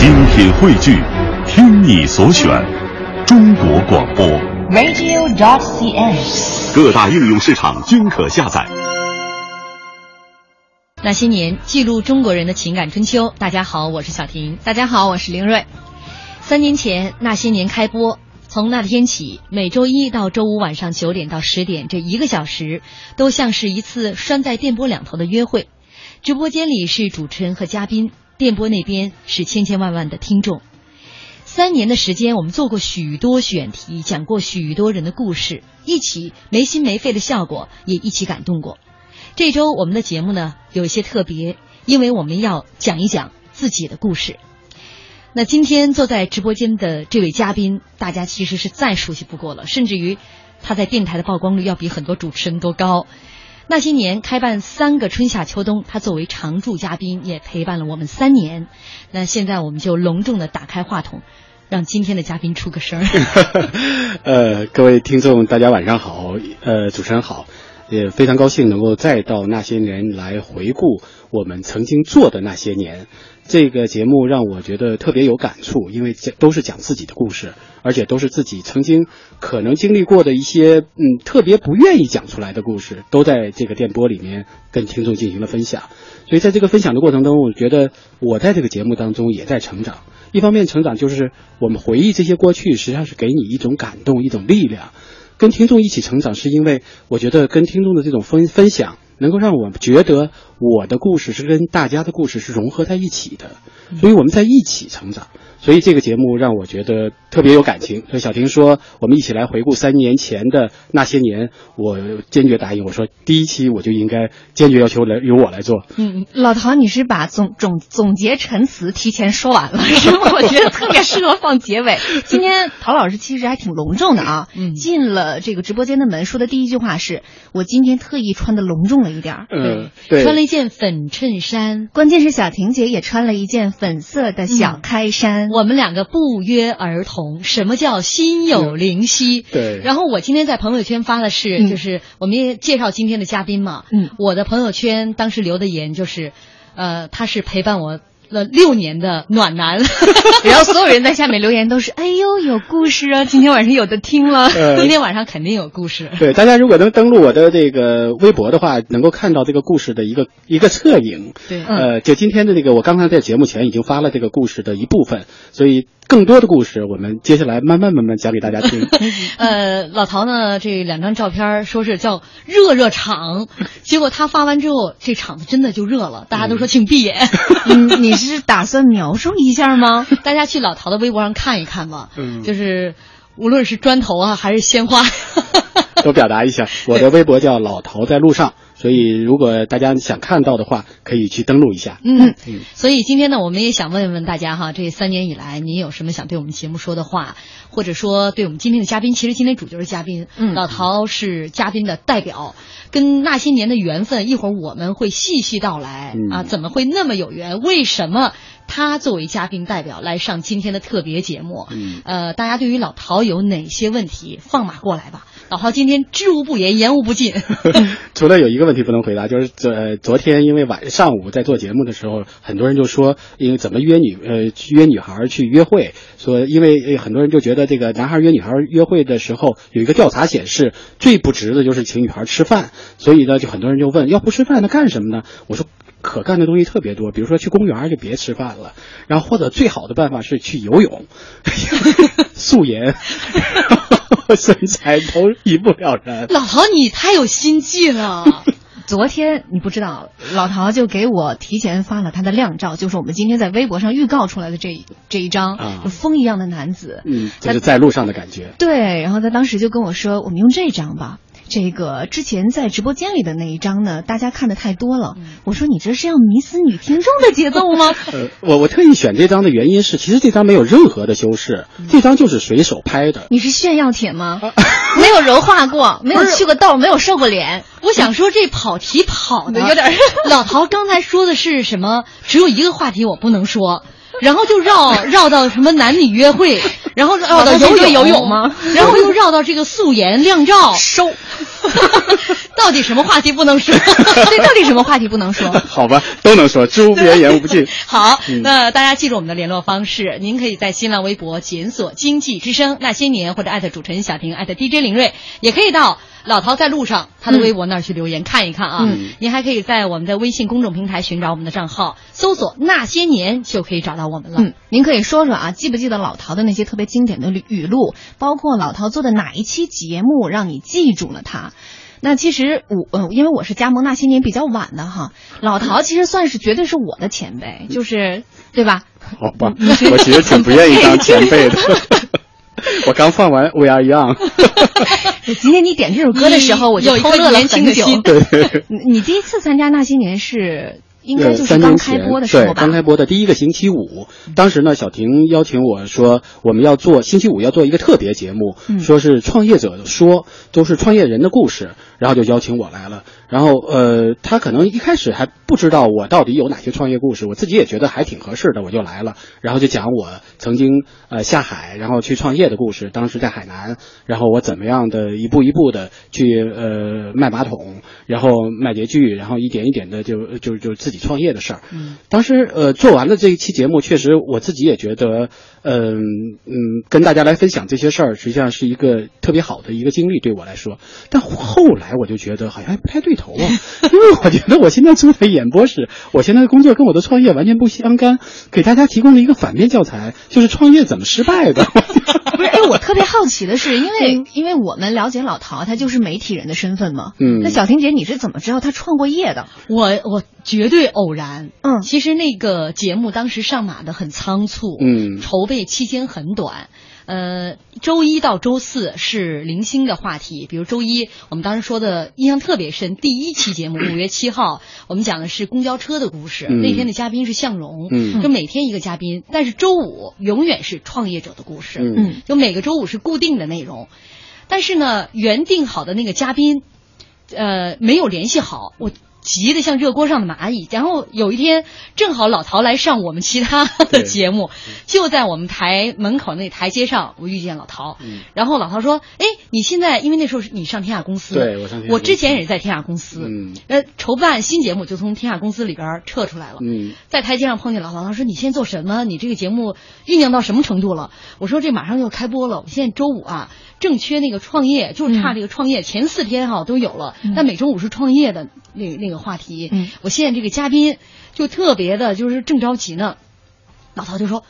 精品汇聚，听你所选，中国广播。radio.dot.cn，。各大应用市场均可下载。那些年，记录中国人的情感春秋。大家好，我是小婷。大家好，我是林睿。三年前，《那些年》开播，从那天起，每周一到周五晚上九点到十点这一个小时，都像是一次拴在电波两头的约会。直播间里是主持人和嘉宾，电波那边是千千万万的听众。三年的时间，我们做过许多选题，讲过许多人的故事，一起没心没肺的笑过，也一起感动过。这周我们的节目呢有一些特别，因为我们要讲一讲自己的故事。那今天坐在直播间的这位嘉宾，大家其实是再熟悉不过了，甚至于他在电台的曝光率要比很多主持人都高。那些年开办三个春夏秋冬，他作为常驻嘉宾也陪伴了我们三年。那现在我们就隆重的打开话筒，让今天的嘉宾出个声儿。呃，各位听众，大家晚上好，呃，主持人好，也非常高兴能够再到那些年来回顾我们曾经做的那些年。这个节目让我觉得特别有感触，因为这都是讲自己的故事，而且都是自己曾经可能经历过的一些嗯特别不愿意讲出来的故事，都在这个电波里面跟听众进行了分享。所以在这个分享的过程当中，我觉得我在这个节目当中也在成长。一方面成长就是我们回忆这些过去，实际上是给你一种感动、一种力量。跟听众一起成长，是因为我觉得跟听众的这种分分享，能够让我觉得我的故事是跟大家的故事是融合在一起的，所以我们在一起成长。所以这个节目让我觉得特别有感情。所以小婷说，我们一起来回顾三年前的那些年，我坚决答应。我说第一期我就应该坚决要求来由我来做。嗯，老陶，你是把总 总总结陈词提前说完了，是吗？我觉得特别适合放结尾。今天陶老师其实还挺隆重的啊，嗯进了这个直播间的门，说的第一句话是我今天特意穿的隆重了一点儿。嗯，对，穿了一件粉衬衫，关键是小婷姐也穿了一件粉色的小开衫。我们两个不约而同。什么叫心有灵犀？对。然后我今天在朋友圈发的是，嗯就是我们也介绍今天的嘉宾嘛。嗯，我的朋友圈当时留的言就是，呃，他是陪伴我了六年的暖男。然后所有人在下面留言都是：“哎呦，有故事啊！今天晚上有的听了。呃 今天晚上肯定有故事。对，大家如果能登录我的这个微博的话，能够看到这个故事的一个一个侧影。对呃，就今天的这个，我刚才在节目前已经发了这个故事的一部分，所以更多的故事我们接下来慢慢慢慢讲给大家听。呃，老陶呢，这两张照片说是叫热热场，结果他发完之后，这场子真的就热了，大家都说请闭眼。嗯，你是打算描述一下吗？大家去老陶的微博上看一看吧，嗯就是无论是砖头啊还是鲜花，都表达一下，我的微博叫老陶在路上，所以如果大家想看到的话，可以去登录一下。嗯嗯，所以今天呢，我们也想问问大家哈，这三年以来，您有什么想对我们节目说的话，或者说对我们今天的嘉宾？其实今天主角是嘉宾，嗯老陶是嘉宾的代表，跟那些年的缘分，一会儿我们会细细道来、嗯啊，怎么会那么有缘？为什么他作为嘉宾代表来上今天的特别节目？嗯呃，大家对于老陶有哪些问题，放马过来吧。老陶今天知无不言，言无不尽。除了有一个问题不能回答，就是昨呃昨天因为晚上午在做节目的时候，很多人就说，因为怎么约女呃约女孩去约会，说因为呃很多人就觉得这个男孩约女孩约会的时候，有一个调查显示，最不值的就是请女孩吃饭，所以呢，就很多人就问，要不吃饭那干什么呢？我说。可干的东西特别多，比如说去公园就别吃饭了，然后或者最好的办法是去游泳，素颜，身材都一目了然。老陶，你太有心计了。昨天你不知道，老陶就给我提前发了他的靓照，就是我们今天在微博上预告出来的这一这一张、啊就风一样的男子。嗯，就是在路上的感觉。对，然后他当时就跟我说，我们用这张吧。这个之前在直播间里的那一张呢，大家看的太多了。我说你这是要迷死女听众的节奏吗？呃，我我特意选这张的原因是，其实这张没有任何的修饰，这张就是随手拍的。你是炫耀帖吗？没有柔化过，没有去过痘，没有瘦过脸。我想说这跑题跑的有点儿 老陶刚才说的是什么？只有一个话题我不能说，然后就绕 绕到什么男女约会。然后绕到游泳游泳吗然后又绕到这个素颜亮照，收。到底什么话题不能说？对，到底什么话题不能说？好吧，都能说，知无不言，言无不尽。好，嗯那大家记住我们的联络方式，您可以在新浪微博检索“经济之声那些年”或者艾特主持人小婷艾特 DJ 林睿，也可以到老陶在路上他的微博那儿去留言、看一看啊。嗯您还可以在我们的微信公众平台寻找我们的账号，搜索“那些年”就可以找到我们了。嗯，您可以说说啊，记不记得老陶的那些特别经典的语录，包括老陶做的哪一期节目让你记住了他？那其实我呃，因为我是加盟那些年比较晚的哈，老陶其实算是绝对是我的前辈，就是对吧？好吧，我其实挺不愿意当前辈的。我刚放完《We Are Young》，今天你点这首歌的时候，我就偷乐了你你第一次参加那些年是应该呃，就是刚开播的时，候吧？刚开播的第一个星期五，当时呢，小婷邀请我说，我们要做星期五要做一个特别节目，嗯。说是创业者说，都是创业人的故事，然后就邀请我来了。然后呃，他可能一开始还不知道我到底有哪些创业故事，我自己也觉得还挺合适的，我就来了。然后就讲我曾经呃下海，然后去创业的故事，当时在海南，然后我怎么样的一步一步的去呃卖马桶，然后卖洁具，然后一点一点的就就就自己创业的事儿。嗯当时呃做完了这一期节目，确实我自己也觉得，嗯嗯，跟大家来分享这些事儿，实际上是一个特别好的一个经历对我来说。但后来我就觉得好像不太对头啊，因为我觉得我现在坐在演播室，我现在的工作跟我的创业完全不相干，给大家提供了一个反面教材，就是创业怎么失败的。不是，哎，我特别好奇的是，因为因为我们了解老陶，他就是媒体人的身份嘛。嗯那小婷姐，你是怎么知道他创过业的？我我绝对偶然。嗯其实那个节目当时上马的很仓促，嗯筹备期间很短。呃，周一到周四是零星的话题，比如周一我们当时说的印象特别深，第一期节目 五月七号，我们讲的是公交车的故事，嗯。那天的嘉宾是向荣，嗯。就每天一个嘉宾，但是周五永远是创业者的故事，嗯。就每个周五是固定的内容，但是呢，原定好的那个嘉宾，呃，没有联系好，我急得像热锅上的蚂蚁。然后有一天，正好老陶来上我们其他的节目，就在我们台门口那台阶上，我遇见老陶。嗯然后老陶说：“哎，你现在因为那时候是你上天下公司，对我上天我之前也是在天下公司，嗯呃，筹办新节目就从天下公司里边撤出来了。嗯在台阶上碰见老陶，他说：“你现在做什么？你这个节目酝酿到什么程度了？”我说：“这马上就要开播了，我现在周五啊，正缺那个创业，就差这个创业、前四天哈、都有了，但每周五是创业的那那个话题。嗯我现在这个嘉宾就特别的，就是正着急呢。老陶就说：“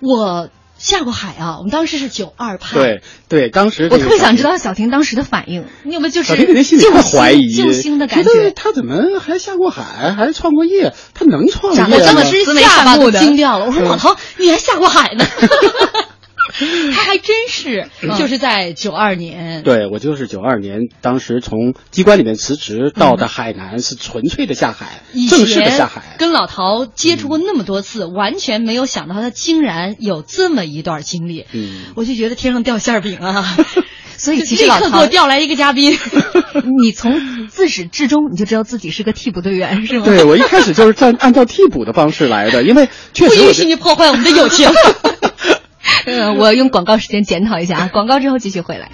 我下过海啊，我们当时是九二派，对对，当时我特别想知道。小婷当时的反应，你有没有就是小婷肯定心里救特怀疑，救星的感觉得觉？他怎么还下过海，还创过业？他能创业？我当时慈眉下巴都善目的惊掉了。我说嗯老陶，你还下过海呢？他还真是，就是在九二年，对我就是九二年，当时从机关里面辞职到的海南，是纯粹的下海，以正式的下海。跟老陶接触过那么多次，完全没有想到他竟然有这么一段经历。嗯，我就觉得天上掉馅儿饼啊！所以其实立老陶刻给我调来一个嘉宾，你从自始至终你就知道自己是个替补队员，是吗？对我一开始就是按按照替补的方式来的，因为确不允实我觉得许你破坏我们的友情。呃，我用广告时间检讨一下啊，广告之后继续回来。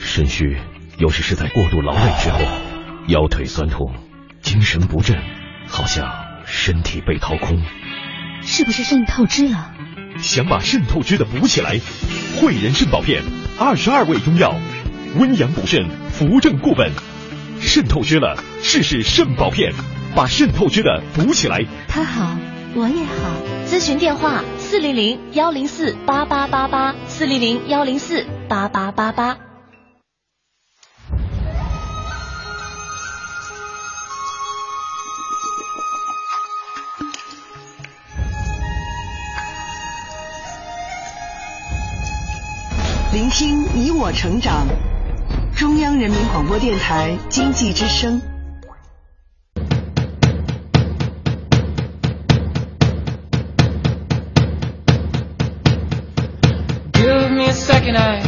肾虚有时是在过度劳累之后，腰腿酸痛，精神不振，好像身体被掏空。是不是肾透支了？想把肾透支的补起来，汇仁肾宝片，二十二味中药，温阳补肾，扶正固本。肾透支了，试试肾宝片，把肾透支的补起来。他好，我也好。咨询电话：四零零幺零四八八八八，四零零幺零四八八八八。聆听你我成长，中央人民广播电台经济之声。Give me a second, I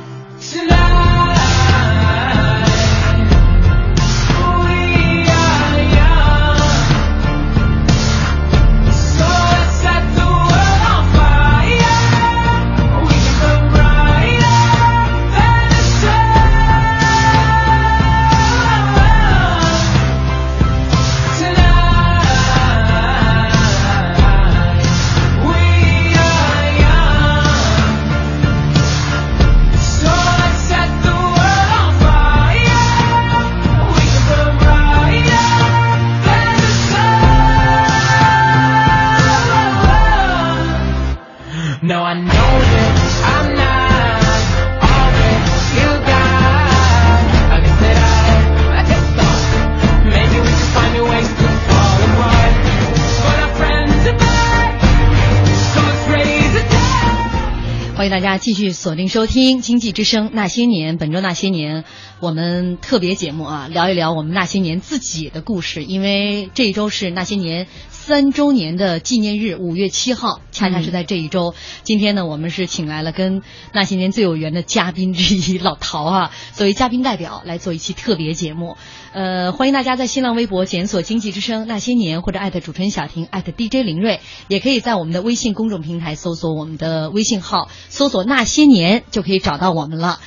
大家继续锁定收听《经济之声那些年》，本周那些年我们特别节目啊，聊一聊我们那些年自己的故事。因为这一周是那些年三周年的纪念日，五月七号，恰恰是在这一周。今天呢，我们是请来了跟那些年最有缘的嘉宾之一老陶啊，作为嘉宾代表来做一期特别节目。呃，欢迎大家在新浪微博检索“经济之声那些年”或者艾特主持人小婷艾特 DJ 林睿，也可以在我们的微信公众平台搜索我们的微信号，搜索“那些年”就可以找到我们了。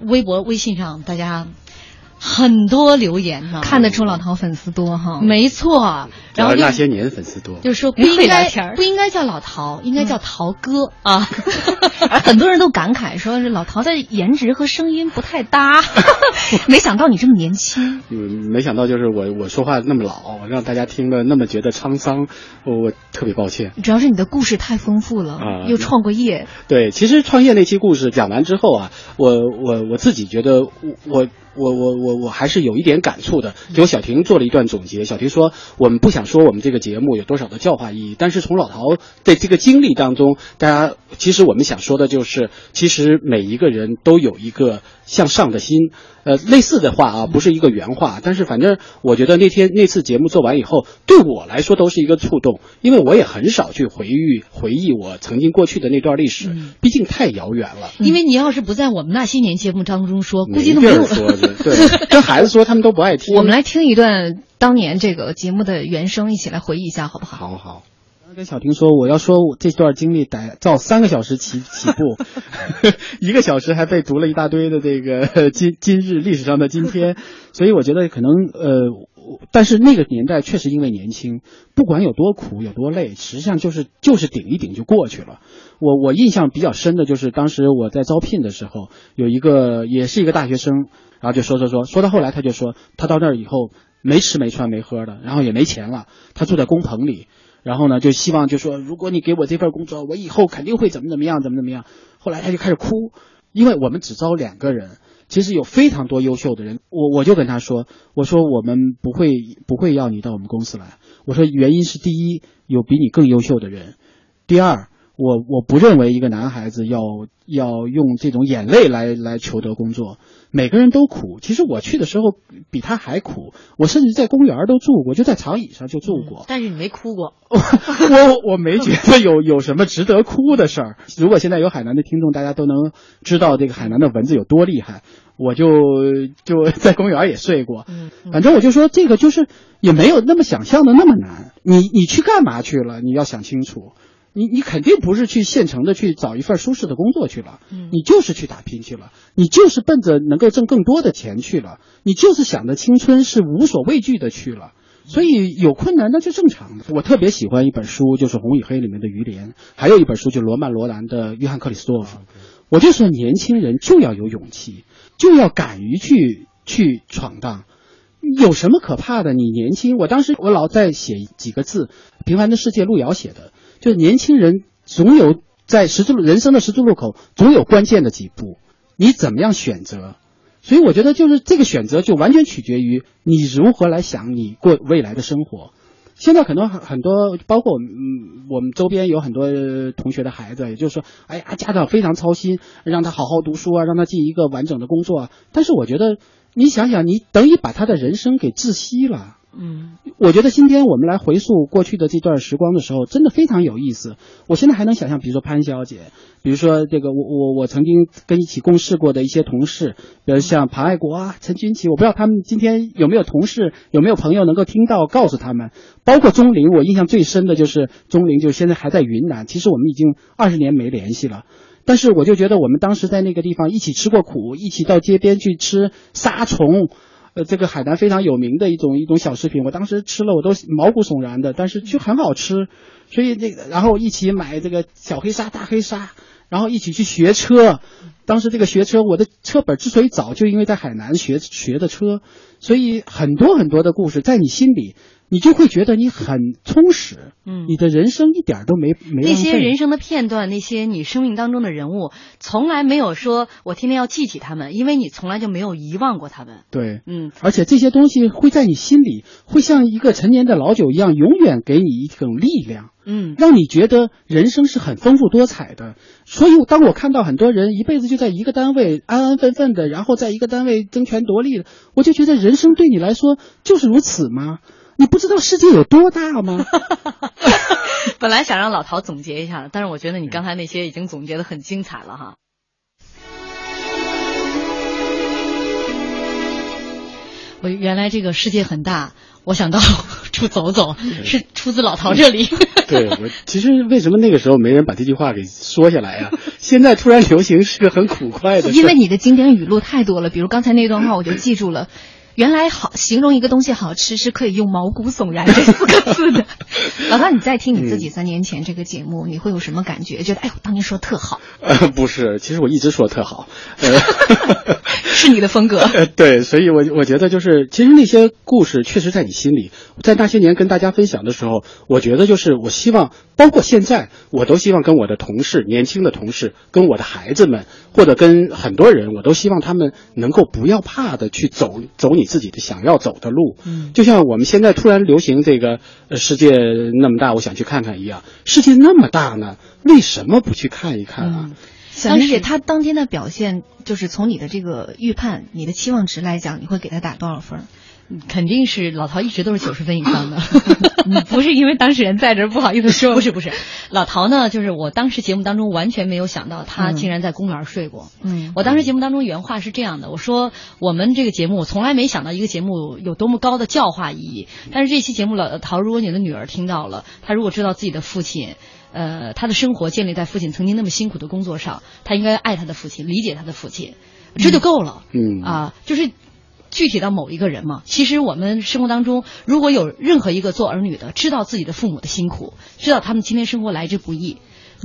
微博、微信上大家很多留言呢，看得出老陶粉丝多哈。没错。然后就那些年粉丝多，就是说不应该 不应该叫老陶，应该叫陶哥啊。很多人都感慨说，是老陶的颜值和声音不太搭，没想到你这么年轻。嗯，没想到就是我我说话那么老，让大家听了那么觉得沧桑，我我特别抱歉。主要是你的故事太丰富了，啊又创过业，对，其实创业那期故事讲完之后啊，我我我自己觉得我我我我我我还是有一点感触的。就小婷做了一段总结，小婷说我们不想说我们这个节目有多少的教化意义，但是从老陶的这个经历当中，大家其实我们想说的就是，其实每一个人都有一个向上的心。呃，类似的话啊，不是一个原话，但是反正我觉得那天那次节目做完以后，对我来说都是一个触动，因为我也很少去回忆回忆我曾经过去的那段历史，毕竟太遥远了。因为你要是不在我们那些年节目当中说，估计都没有说去，对，跟孩子说他们都不爱听。我们来听一段当年这个节目的原声，一起来回忆一下，好不好？好好。刚跟小婷说，我要说我这段经历得照三个小时起起步，一个小时还被读了一大堆的这个 今今日历史上的今天，所以我觉得可能呃，但是那个年代确实因为年轻，不管有多苦有多累，实际上就是就是顶一顶就过去了。我我印象比较深的就是当时我在招聘的时候，有一个也是一个大学生，然后就说说说说到后来他就说他到那儿以后没吃没穿没喝的，然后也没钱了，他住在工棚里。然后呢，就希望就说，如果你给我这份工作，我以后肯定会怎么怎么样，怎么怎么样。后来他就开始哭，因为我们只招两个人，其实有非常多优秀的人。我我就跟他说，我说我们不会不会要你到我们公司来。我说原因是第一，有比你更优秀的人；第二，我我不认为一个男孩子要要用这种眼泪来来求得工作。每个人都苦，其实我去的时候比他还苦，我甚至在公园都住过，就在长椅上就住过。但是你没哭过，我我没觉得有有什么值得哭的事儿。如果现在有海南的听众，大家都能知道这个海南的蚊子有多厉害，我就就 在公园也睡过。反正我就说这个就是也没有那么想象的那么难。你你去干嘛去了？你要想清楚。你你肯定不是去现成的去找一份舒适的工作去了，你就是去打拼去了，你就是奔着能够挣更多的钱去了，你就是想着青春是无所畏惧的去了。所以有困难那就正常的。我特别喜欢一本书，就是《红与黑》里面的于连，还有一本书就是罗曼·罗兰的《约翰·克里斯多夫》。我就说年轻人就要有勇气，就要敢于去去闯荡。有什么可怕的？你年轻，我当时我老在写几个字，《平凡的世界》，路遥写的，就是年轻人总有在十字路人生的十字路口，总有关键的几步，你怎么样选择？所以我觉得就是这个选择就完全取决于你如何来想你过未来的生活。现在很多很很多，包括我们嗯我们周边有很多同学的孩子，也就是说，哎呀，家长非常操心，让他好好读书啊，让他进一个完整的工作啊。但是我觉得，你想想，你等于把他的人生给窒息了。嗯，我觉得今天我们来回溯过去的这段时光的时候，真的非常有意思。我现在还能想象，比如说潘小姐，比如说这个我我我曾经跟一起共事过的一些同事，比如像庞爱国啊、陈军奇，我不知道他们今天有没有同事、有没有朋友能够听到，告诉他们。包括钟玲，我印象最深的就是钟玲，就现在还在云南，其实我们已经二十年没联系了。但是我就觉得我们当时在那个地方一起吃过苦，一起到街边去吃沙虫。呃，这个海南非常有名的一种一种小食品，我当时吃了我都毛骨悚然的，但是就很好吃，所以那个然后一起买这个小黑鲨、大黑鲨，然后一起去学车。当时这个学车，我的车本之所以早，就因为在海南学学的车，所以很多很多的故事在你心里，你就会觉得你很充实，嗯你的人生一点儿都没没那些人生的片段，那些你生命当中的人物，从来没有说我天天要记起他们，因为你从来就没有遗忘过他们。对，嗯，而且这些东西会在你心里，会像一个陈年的老酒一样，永远给你一种力量。嗯，让你觉得人生是很丰富多彩的。所以，当我看到很多人一辈子就在一个单位安安分分的，然后在一个单位争权夺利的，我就觉得人生对你来说就是如此吗？你不知道世界有多大吗？本来想让老陶总结一下的，但是我觉得你刚才那些已经总结的很精彩了哈。我原来这个世界很大，我想到 处走走，是出自老陶这里。对我其实为什么那个时候没人把这句话给说下来呀、现在突然流行是个很苦快的。因为你的经典语录太多了，比如刚才那段话我就记住了。原来好形容一个东西好吃是可以用毛骨悚然这四个字的。老大，你再听你自己三年前这个节目，你会有什么感觉？觉得哎呦，当年说特好，呃，不是，其实我一直说特好，呃，是你的风格。呃，对，所以我我觉得就是，其实那些故事确实在你心里，在那些年跟大家分享的时候，我觉得就是我希望，包括现在，我都希望跟我的同事、年轻的同事，跟我的孩子们，或者跟很多人，我都希望他们能够不要怕的去走走你自己的想要走的路。嗯，就像我们现在突然流行这个呃世界那么大，我想去看看一样，世界那么大呢，为什么不去看一看啊？小玲姐，他当天的表现，就是从你的这个预判、你的期望值来讲，你会给他打多少分？肯定是老陶一直都是九十分以上的。不是因为当事人在这儿不好意思说，不是不是，老陶呢，就是我当时节目当中完全没有想到他竟然在公园睡过。嗯，我当时节目当中原话是这样的，我说我们这个节目我从来没想到一个节目有多么高的教化意义，但是这期节目老陶，如果你的女儿听到了，她如果知道自己的父亲。呃，他的生活建立在父亲曾经那么辛苦的工作上，他应该爱他的父亲，理解他的父亲，这就够了。嗯啊，就是具体到某一个人嘛。其实我们生活当中，如果有任何一个做儿女的知道自己的父母的辛苦，知道他们今天生活来之不易，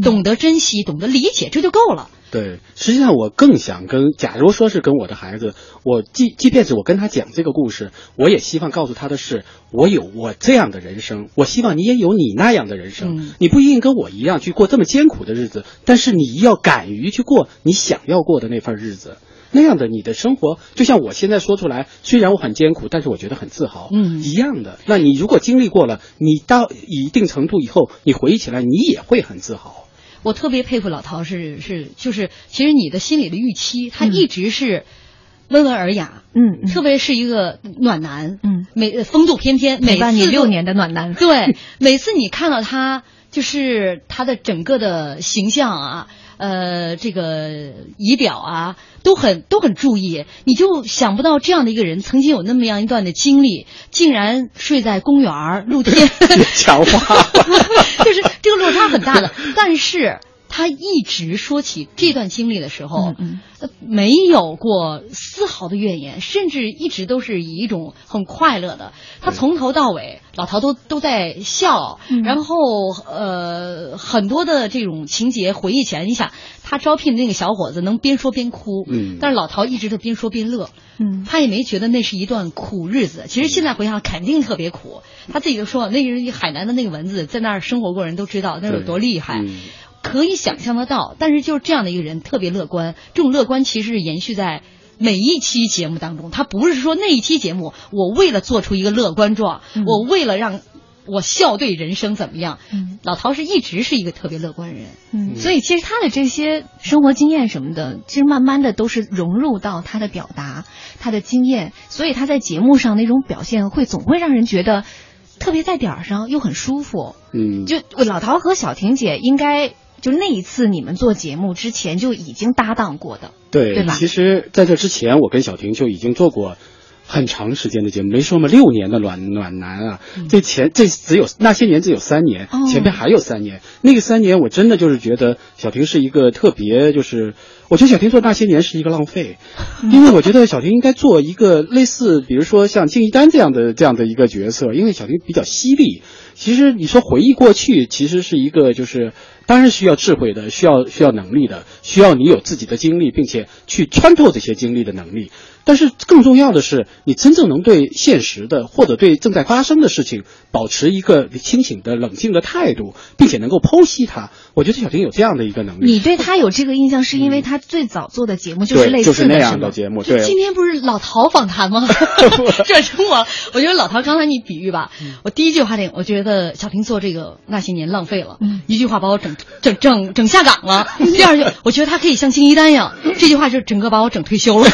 懂得珍惜，懂得理解，这就够了。对，实际上我更想跟，假如说是跟我的孩子，我即即便是我跟他讲这个故事，我也希望告诉他的是，我有我这样的人生，我希望你也有你那样的人生。嗯你不一定跟我一样去过这么艰苦的日子，但是你要敢于去过你想要过的那份日子。那样的你的生活，就像我现在说出来，虽然我很艰苦，但是我觉得很自豪，嗯一样的。那你如果经历过了，你到一定程度以后，你回忆起来，你也会很自豪。我特别佩服老陶是是就是，其实你的心里的预期，他一直是温文尔雅，嗯，特别是一个暖男，嗯，每风度翩翩，每陪伴你六年的暖男，对，每次你看到他，就是他的整个的形象啊，呃，这个仪表啊，都很都很注意，你就想不到这样的一个人曾经有那么样一段的经历，竟然睡在公园儿露天，强化 就是这个落差很大的，但是。他一直说起这段经历的时候，嗯呃没有过丝毫的怨言，甚至一直都是以一种很快乐的。他从头到尾，老陶都都在笑，嗯然后呃很多的这种情节回忆起来，你想他招聘的那个小伙子能边说边哭，嗯但是老陶一直都边说边乐，嗯他也没觉得那是一段苦日子。其实现在回想，肯定特别苦。他自己就说，那个人海南的那个蚊子，在那儿生活过人都知道那有多厉害。嗯可以想象得到，但是就是这样的一个人特别乐观，这种乐观其实是延续在每一期节目当中。他不是说那一期节目我为了做出一个乐观状，嗯我为了让我笑对人生怎么样，嗯老陶是一直是一个特别乐观人。嗯，所以其实他的这些生活经验什么的，其实慢慢的都是融入到他的表达、他的经验，所以他在节目上那种表现会总会让人觉得特别在点儿上，又很舒服。嗯，就老陶和小婷姐应该就那一次你们做节目之前就已经搭档过的，对，对吧？其实在这之前，我跟小婷就已经做过很长时间的节目，没说嘛，六年的暖暖男啊，这前这只有那些年只有三年，哦。前面还有三年，那个三年我真的就是觉得小婷是一个特别，就是我觉得小婷做那些年是一个浪费，因为我觉得小婷应该做一个类似，比如说像敬一丹这样的这样的一个角色，因为小婷比较犀利。其实你说回忆过去，其实是一个就是当然需要智慧的，需要需要能力的，需要你有自己的经历，并且去穿透这些经历的能力。但是更重要的是，你真正能对现实的或者对正在发生的事情保持一个清醒的、冷静的态度，并且能够剖析它。我觉得小婷有这样的一个能力。你对他有这个印象，是因为他最早做的节目就是，类似就是那样的节目，对。今天不是老陶访谈吗？这是我，我觉得老陶刚才你比喻吧，我第一句话点，我觉得小平做这个那些年浪费了，一句话把我整整整整下岗了。第二句，我觉得他可以像金一丹一样，这句话就整个把我整退休了。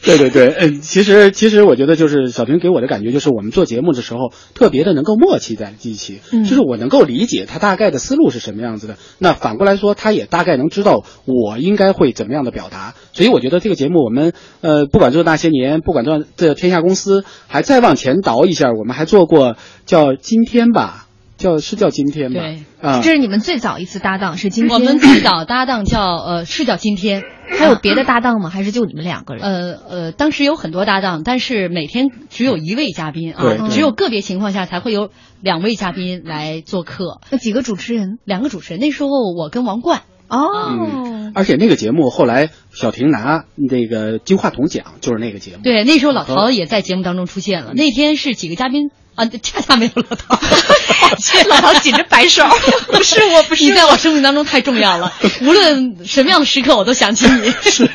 对对对，嗯，其实其实我觉得就是小平给我的感觉就是我们做节目的时候特别的能够默契在一起，嗯。就是我能够理解他大概的思路是什么样子的，那反过来说他也大概能知道我应该会怎么样的表达，所以我觉得这个节目我们呃不管做那些年，不管做这天下公司，还再往前倒一下，我们还做过叫今天吧，叫是叫今天吧，对啊这，是你们最早一次搭档，是今天。我们最早搭档叫呃是叫今天，还有别的搭档吗？还是就你们两个人？呃呃，当时有很多搭档，但是每天只有一位嘉宾啊，只有个别情况下才会有两位嘉宾来做客，那几个主持人？两个主持人。那时候我跟王冠，哦，嗯，而且那个节目后来小婷拿那个金话筒奖，就是那个节目，对，那时候老陶也在节目当中出现了。那天是几个嘉宾啊，恰恰没有老陶，老陶紧着摆手，不是我，不是。你在我生命当中太重要了，无论什么样的时刻我都想起你。是，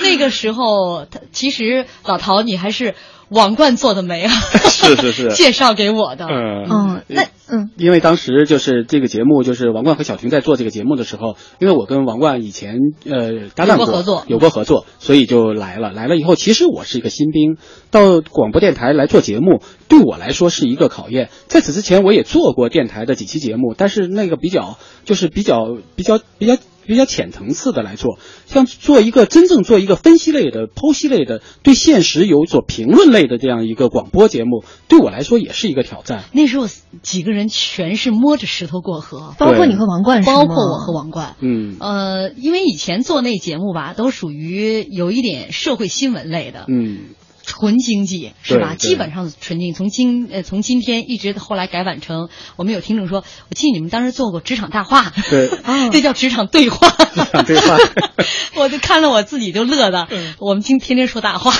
那个时候他其实老陶你还是王冠做的媒啊，是是是介绍给我的。嗯嗯，那嗯因为当时就是这个节目，就是王冠和小婷在做这个节目的时候，因为我跟王冠以前呃搭档有过合作有过合作，所以就来了。来了以后，其实我是一个新兵，到广播电台来做节目，对我来说是一个考验。在此之前，我也做过电台的几期节目，但是那个比较就是比较比较比较。比较浅层次的来做，像做一个真正做一个分析类的、剖析类的、对现实有所评论类的这样一个广播节目，对我来说也是一个挑战。那时候几个人全是摸着石头过河，包括你和王冠，包括我和王冠。嗯呃，因为以前做那节目吧，都属于有一点社会新闻类的，嗯，纯经济是吧？基本上纯经济，从今呃从今天一直后来改版成，我们有听众说，我记得你们当时做过职场大话，对，哦这叫职场对话，职场对话。我就看了我自己就乐的，我们今天天说大话，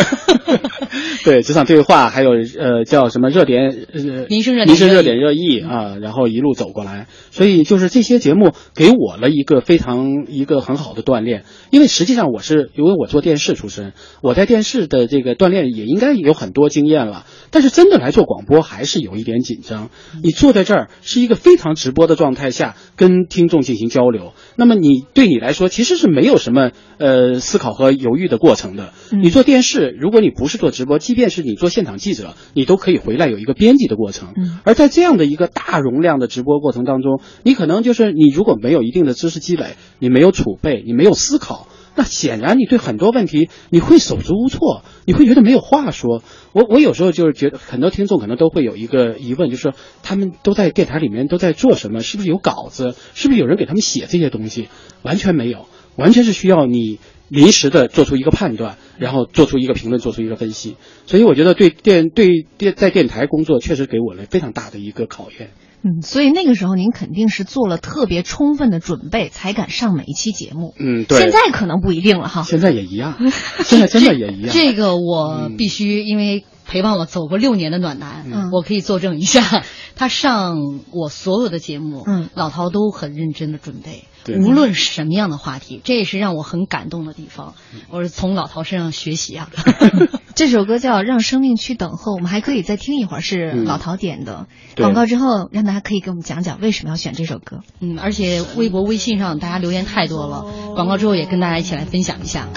对，职场对话，还有呃叫什么热点呃民生热点民生热点热议。啊，然后一路走过来，所以就是这些节目给我了一个非常一个很好的锻炼，因为实际上我是因为我做电视出身，我在电视的这个锻炼也应该有很多经验了，但是真的来做广播还是有一点紧张。你坐在这儿是一个非常直播的状态下跟听众进行交流，那么你对你来说其实是没有什么呃思考和犹豫的过程的。你做电视，如果你不是做直播，即便是你做现场记者，你都可以回来有一个编辑的过程。嗯而在这样的一个大容量的直播过程当中，你可能就是你如果没有一定的知识积累，你没有储备，你没有思考。那显然你对很多问题你会手足无措，你会觉得没有话说。我我有时候就是觉得很多听众可能都会有一个疑问，就是说他们都在电台里面都在做什么？是不是有稿子？是不是有人给他们写这些东西？完全没有，完全是需要你临时的做出一个判断，然后做出一个评论，做出一个分析。所以我觉得对电对电在电台工作确实给我了非常大的一个考验。嗯，所以那个时候您肯定是做了特别充分的准备，才敢上每一期节目。嗯，对。现在可能不一定了哈。现在也一样，现在真的也一样。这个我必须，因为陪伴我走过六年的暖男，嗯我可以作证一下，他上我所有的节目，嗯老陶都很认真的准备。对无论什么样的话题，这也是让我很感动的地方。我是从老陶身上学习啊。这首歌叫《让生命去等候》，我们还可以再听一会儿，是嗯老陶点的。对广告之后，让大家可以给我们讲讲为什么要选这首歌。嗯，而且微博、微信上大家留言太多了，广告之后也跟大家一起来分享一下。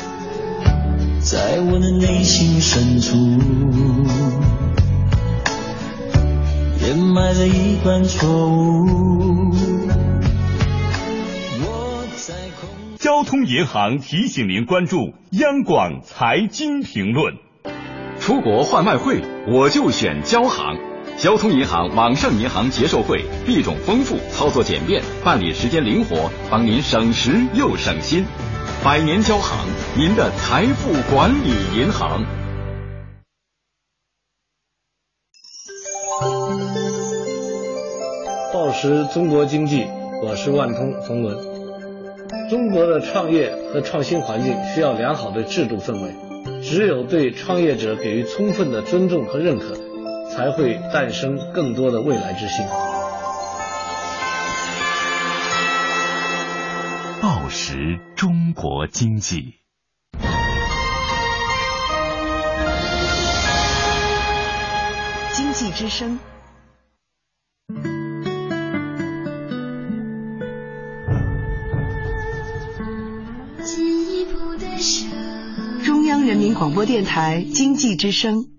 在我的内心深处，掩埋了一段错误。我在空。交通银行提醒您关注央广财经评论。出国换外汇，我就选交行。交通银行网上银行结售汇，币种丰富，操作简便，办理时间灵活，帮您省时又省心。百年交行，您的财富管理银行。报时中国经济，我是万通冯仑。中国的创业和创新环境需要良好的制度氛围，只有对创业者给予充分的尊重和认可，才会诞生更多的未来之星。报时中国经济，经济之声。中央人民广播电台经济之声。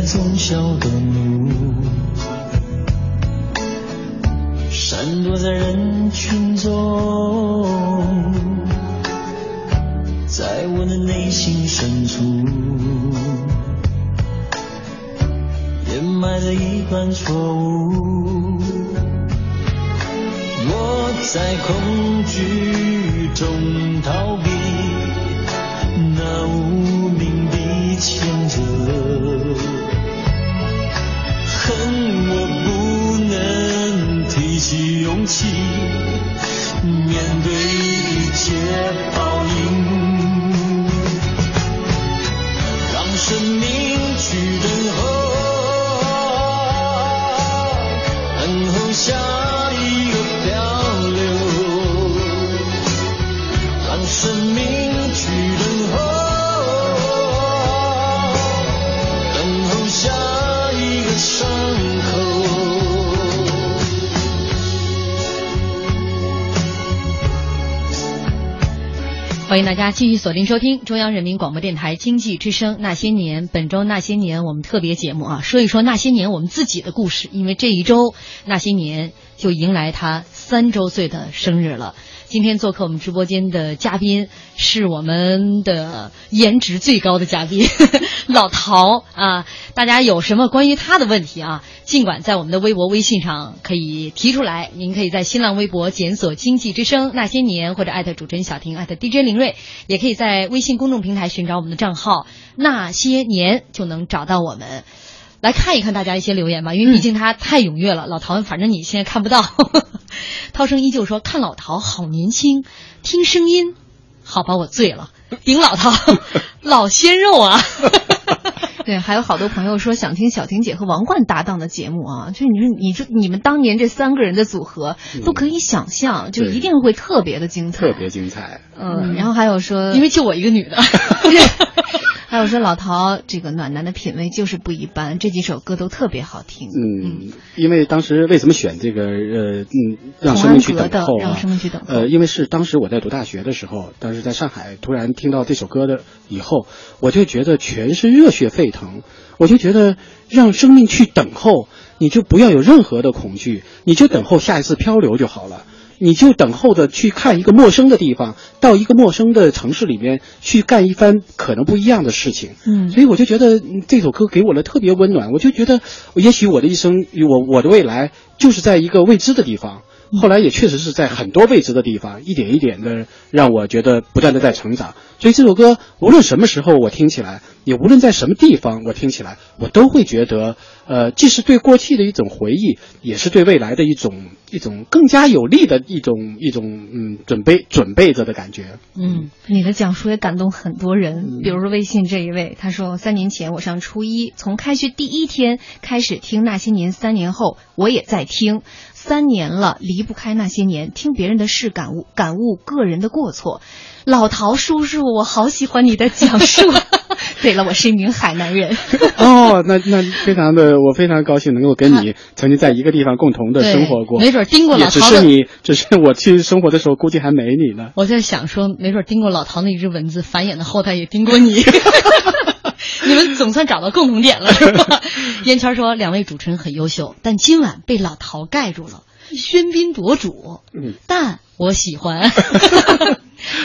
在忠孝的路，闪躲在人群中，在我的内心深处，掩埋着一段错误。我在恐惧中逃避那无名的牵扯，起勇气面对一切报应，让生命去等候，等候下欢迎大家继续锁定收听中央人民广播电台经济之声《那些年》。本周《那些年》我们特别节目啊，说一说那些年我们自己的故事。因为这一周《那些年》就迎来他三周岁的生日了。今天做客我们直播间的嘉宾是我们的颜值最高的嘉宾 老陶啊！大家有什么关于他的问题啊，尽管在我们的微博、微信上可以提出来。您可以在新浪微博检索“经济之声那些年”或者艾特主持人小婷艾特 DJ 林睿，也可以在微信公众平台寻找我们的账号“那些年”就能找到我们。来看一看大家一些留言吧，因为毕竟他太踊跃了。老陶，反正你现在看不到。涛声依旧说：“看老陶好年轻，听声音好吧我醉了。”顶老陶，老鲜肉啊！对，还有好多朋友说想听小婷姐和王冠搭档的节目啊，就是你说你这你们当年这三个人的组合，都可以想象，就一定会特别的精彩。特别精彩。嗯，然后还有说，因为就我一个女的，还有说老陶这个暖男的品味就是不一般，这几首歌都特别好听。嗯，因为当时为什么选这个呃嗯让生命去等候让啊？生命去等候。呃，因为是当时我在读大学的时候，当时在上海突然听到这首歌的以后，我就觉得全是热血沸腾，我就觉得让生命去等候，你就不要有任何的恐惧，你就等候下一次漂流就好了。你就等候着去看一个陌生的地方，到一个陌生的城市里面去干一番可能不一样的事情。嗯，所以我就觉得嗯这首歌给我了特别温暖。我就觉得，也许我的一生，我我的未来就是在一个未知的地方。后来也确实是在很多未知的地方，一点一点的让我觉得不断的在成长。所以这首歌无论什么时候我听起来，也无论在什么地方我听起来，我都会觉得，呃，既是对过去的一种回忆，也是对未来的一种一种更加有力的一种一种嗯准备准备着的感觉。嗯，你的讲述也感动很多人，比如说微信这一位，他说三年前我上初一，从开学第一天开始听那些年，三年后我也在听，三年了离不开那些年，听别人的事感悟感悟个人的过错。老陶叔叔，我好喜欢你的讲述。对了，我是一名海南人。哦，那那非常的，我非常高兴能够跟你曾经在一个地方共同的生活过。没准盯过老陶只是你，只是我去生活的时候，估计还没你呢。我在想说，没准盯过老陶那一只蚊子，繁衍的后代也盯过你。你们总算找到共同点了，是吧？烟圈说，两位主持人很优秀，但今晚被老陶盖住了，喧宾夺主。嗯，但我喜欢。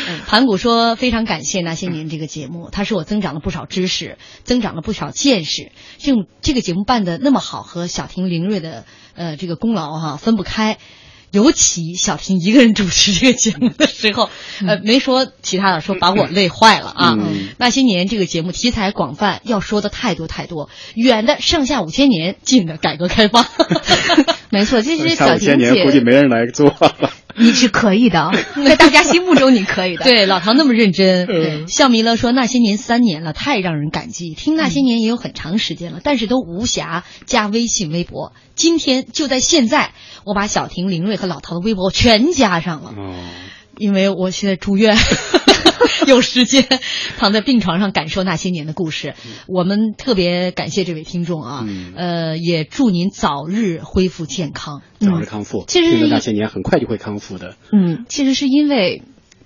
嗯盘古说：“非常感谢那些年这个节目，它使我增长了不少知识，增长了不少见识。这种这个节目办的那么好，和小婷、凌睿的呃这个功劳哈、分不开。尤其小婷一个人主持这个节目的时候，呃，没说其他的，说把我累坏了啊。嗯那些年这个节目题材广泛，要说的太多太多，远的上下五千年，近的改革开放。没错，这些小婷五千年估计，没人来做。你是可以的，在大家心目中你可以的。对，老唐那么认真。嗯笑弥勒说那些年三年了，太让人感激。听那些年也有很长时间了，但是都无暇加微信、微博。今天就在现在，我把小婷、林睿和老唐的微博全加上了，哦，因为我现在住院。有时间躺在病床上感受那些年的故事，我们特别感谢这位听众啊，嗯呃，也祝您早日恢复健康。早日康复。其实那些年很快就会康复的。嗯，其实是因为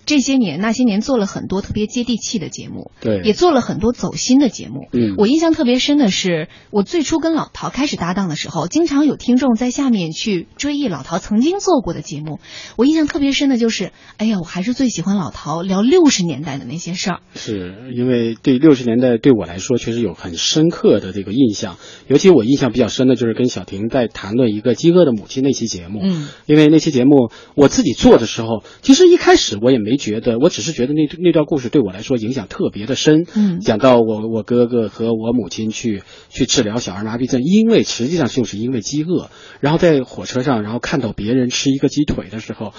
这些年那些年做了很多特别接地气的节目，对也做了很多走心的节目。嗯我印象特别深的是，我最初跟老陶开始搭档的时候，经常有听众在下面去追忆老陶曾经做过的节目。我印象特别深的就是，哎呀，我还是最喜欢老陶聊六十年代的那些事儿。是因为对六十年代对我来说确实有很深刻的这个印象，尤其我印象比较深的就是跟小婷在谈论一个饥饿的母亲那期节目。嗯，因为那期节目我自己做的时候，其实一开始我也没觉得，我只是觉得那那段故事对我来说影响特别的深。嗯讲到我我哥哥和我母亲去去治疗小儿麻痹症，因为实际上就是因为饥饿，然后在火车上，然后看到别人吃一个鸡腿的时候。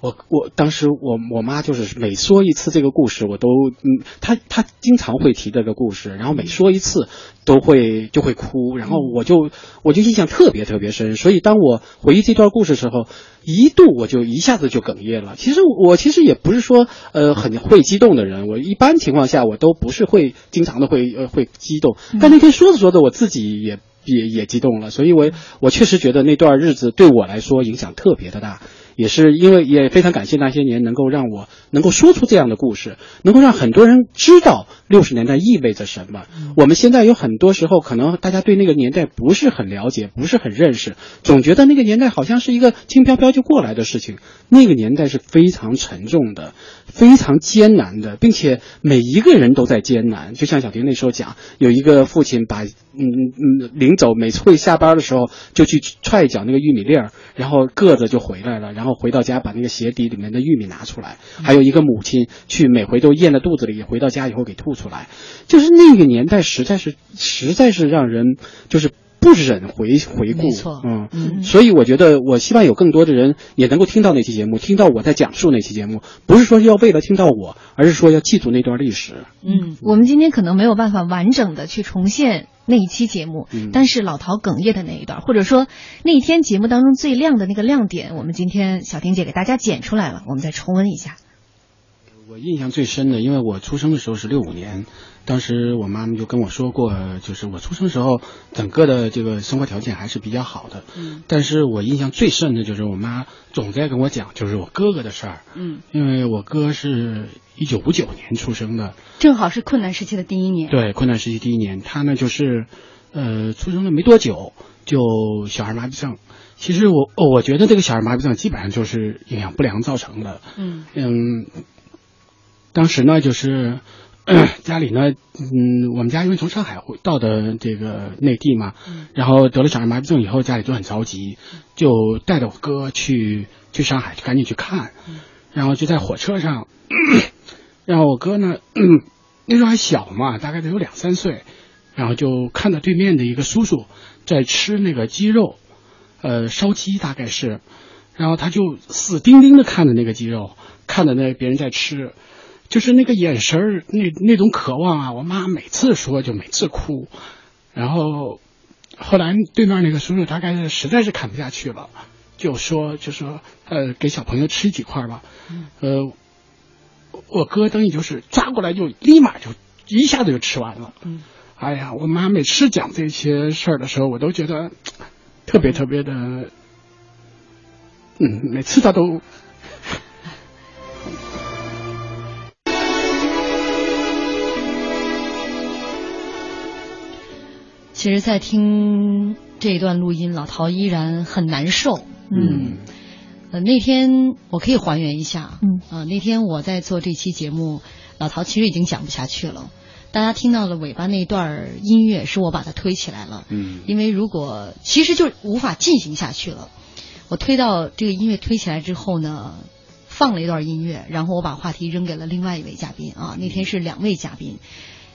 我我当时我我妈就是每说一次这个故事，我都嗯，她她经常会提这个故事，然后每说一次都会就会哭，然后我就我就印象特别特别深，所以当我回忆这段故事的时候，一度我就一下子就哽咽了。其实我其实也不是说呃很会激动的人，我一般情况下我都不是会经常的会呃会激动，但那天说着说着我自己也也也激动了，所以我我确实觉得那段日子对我来说影响特别的大。也是因为也非常感谢那些年能够让我能够说出这样的故事，能够让很多人知道六十年代意味着什么。我们现在有很多时候可能大家对那个年代不是很了解，不是很认识，总觉得那个年代好像是一个轻飘飘就过来的事情。那个年代是非常沉重的，非常艰难的，并且每一个人都在艰难。就像小婷那时候讲，有一个父亲把嗯嗯临走，每次会下班的时候就去踹一脚那个玉米粒儿，然后个子就回来了，然后回到家把那个鞋底里面的玉米拿出来。还有一个母亲去每回都咽在肚子里，回到家以后给吐出来。就是那个年代实在是实在是让人就是。不不忍回回顾，没错嗯嗯所以我觉得，我希望有更多的人也能够听到那期节目，听到我在讲述那期节目，不是说要为了听到我，而是说要记住那段历史。嗯，我们今天可能没有办法完整的去重现那一期节目，嗯但是老陶哽咽的那一段，或者说那一天节目当中最亮的那个亮点，我们今天小婷姐给大家剪出来了，我们再重温一下。我印象最深的，因为我出生的时候是六五年，当时我妈妈就跟我说过，就是我出生时候，整个的这个生活条件还是比较好的。嗯但是我印象最深的就是我妈总在跟我讲，就是我哥哥的事儿。嗯，因为我哥是一九五九年出生的，正好是困难时期的第一年。对，困难时期第一年，他呢就是，呃，出生了没多久就小儿麻痹症。其实我我觉得这个小儿麻痹症基本上就是营养不良造成的。嗯嗯，当时呢就是。家里呢，嗯，我们家因为从上海回到的这个内地嘛，然后得了小儿麻痹症以后，家里就很着急，就带着我哥去去上海，就赶紧去看，然后就在火车上，然后我哥呢，那时候还小嘛，大概得有两三岁，然后就看到对面的一个叔叔在吃那个鸡肉，呃，烧鸡大概是，然后他就死盯盯的看着那个鸡肉，看着那别人在吃，就是那个眼神儿，那那种渴望啊，我妈每次说就每次哭，然后后来对面那个叔叔大概是实在是看不下去了，就说就说呃给小朋友吃几块吧，呃。我哥等于就是抓过来就立马就一下子就吃完了。嗯，哎呀，我妈每次讲这些事儿的时候，我都觉得特别特别的，嗯，每次她都。其实，在听这一段录音，老陶依然很难受。嗯，呃，那天我可以还原一下。嗯，呃，那天我在做这期节目，老陶其实已经讲不下去了。大家听到了尾巴那段音乐，是我把它推起来了。嗯，因为如果其实就无法进行下去了，我推到这个音乐推起来之后呢，放了一段音乐，然后我把话题扔给了另外一位嘉宾啊。那天是两位嘉宾。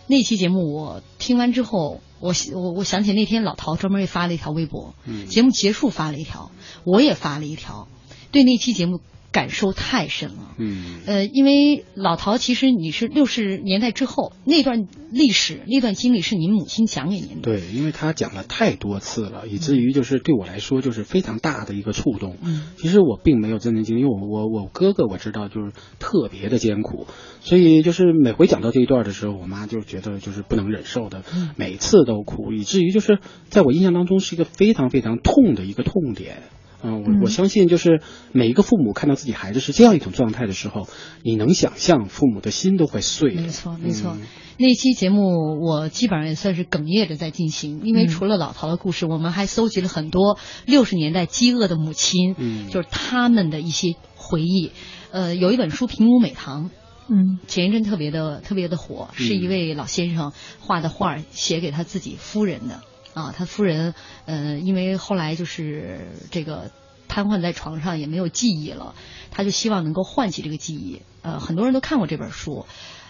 那期节目我听完之后，我我我想起那天老陶专门也发了一条微博，嗯。节目结束发了一条，我也发了一条，对那期节目感受太深了。嗯呃，因为老陶其实你是六十年代之后那段历史那段经历是您母亲讲给您的，对，因为他讲了太多次了，以至于就是对我来说就是非常大的一个触动。嗯，其实我并没有真正经历，因为我我我哥哥我知道就是特别的艰苦，所以就是每回讲到这一段的时候，我妈就觉得就是不能忍受的，嗯每次都哭，以至于就是在我印象当中是一个非常非常痛的一个痛点。嗯，我我相信就是每一个父母看到自己孩子是这样一种状态的时候，你能想象父母的心都会碎的。没错，没错。嗯那期节目我基本上也算是哽咽着在进行，因为嗯。除了老陶的故事，我们还搜集了很多六十年代饥饿的母亲，嗯。就是他们的一些回忆。呃，有一本书《平谷美堂》，嗯，前一阵特别的特别的火，是一嗯位老先生画的画，写给他自己夫人的啊。他夫人呃，因为后来就是这个瘫痪在床上，也没有记忆了，他就希望能够唤起这个记忆。呃，很多人都看过这本书。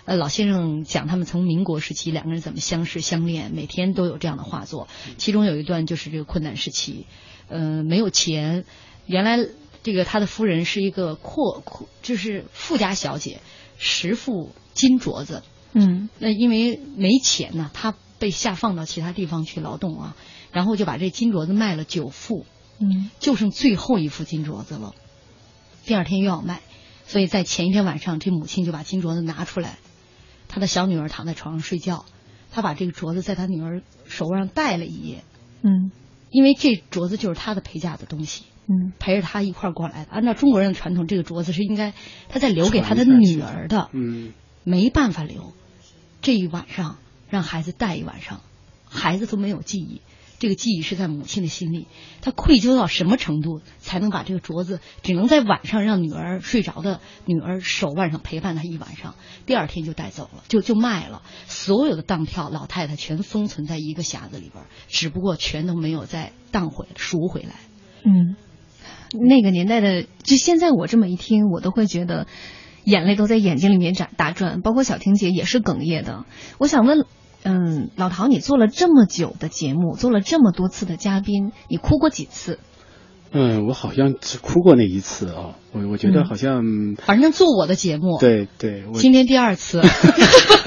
呃，老先生讲他们从民国时期两个人怎么相识相恋，每天都有这样的画作。其中有一段就是这个困难时期，呃，没有钱，原来这个他的夫人是一个阔阔，就是富家小姐，十副金镯子。嗯那因为没钱呢，他被下放到其他地方去劳动啊，然后就把这金镯子卖了九副，嗯就剩最后一副金镯子了。第二天又要卖，所以在前一天晚上，这母亲就把金镯子拿出来，她的小女儿躺在床上睡觉，她把这个镯子在她女儿手腕上戴了一夜，嗯因为这镯子就是她的陪嫁的东西，嗯陪着她一块儿过来的。按照中国人的传统，这个镯子是应该她在留给她的女儿的，嗯没办法留。这一晚上让孩子带一晚上，孩子都没有记忆。这个记忆是在母亲的心里，她愧疚到什么程度，才能把这个镯子只能在晚上让女儿睡着的女儿手腕上陪伴她一晚上，第二天就带走了，就就卖了。所有的当票老太太全封存在一个匣子里边，只不过全都没有再当回赎回来。嗯，那个年代的，就现在我这么一听，我都会觉得眼泪都在眼睛里面打打转，包括小婷姐也是哽咽的。我想问嗯，老陶，你做了这么久的节目，做了这么多次的嘉宾，你哭过几次？嗯，我好像只哭过那一次啊，我我觉得好像，反正做我的节目，对对，我今天第二次，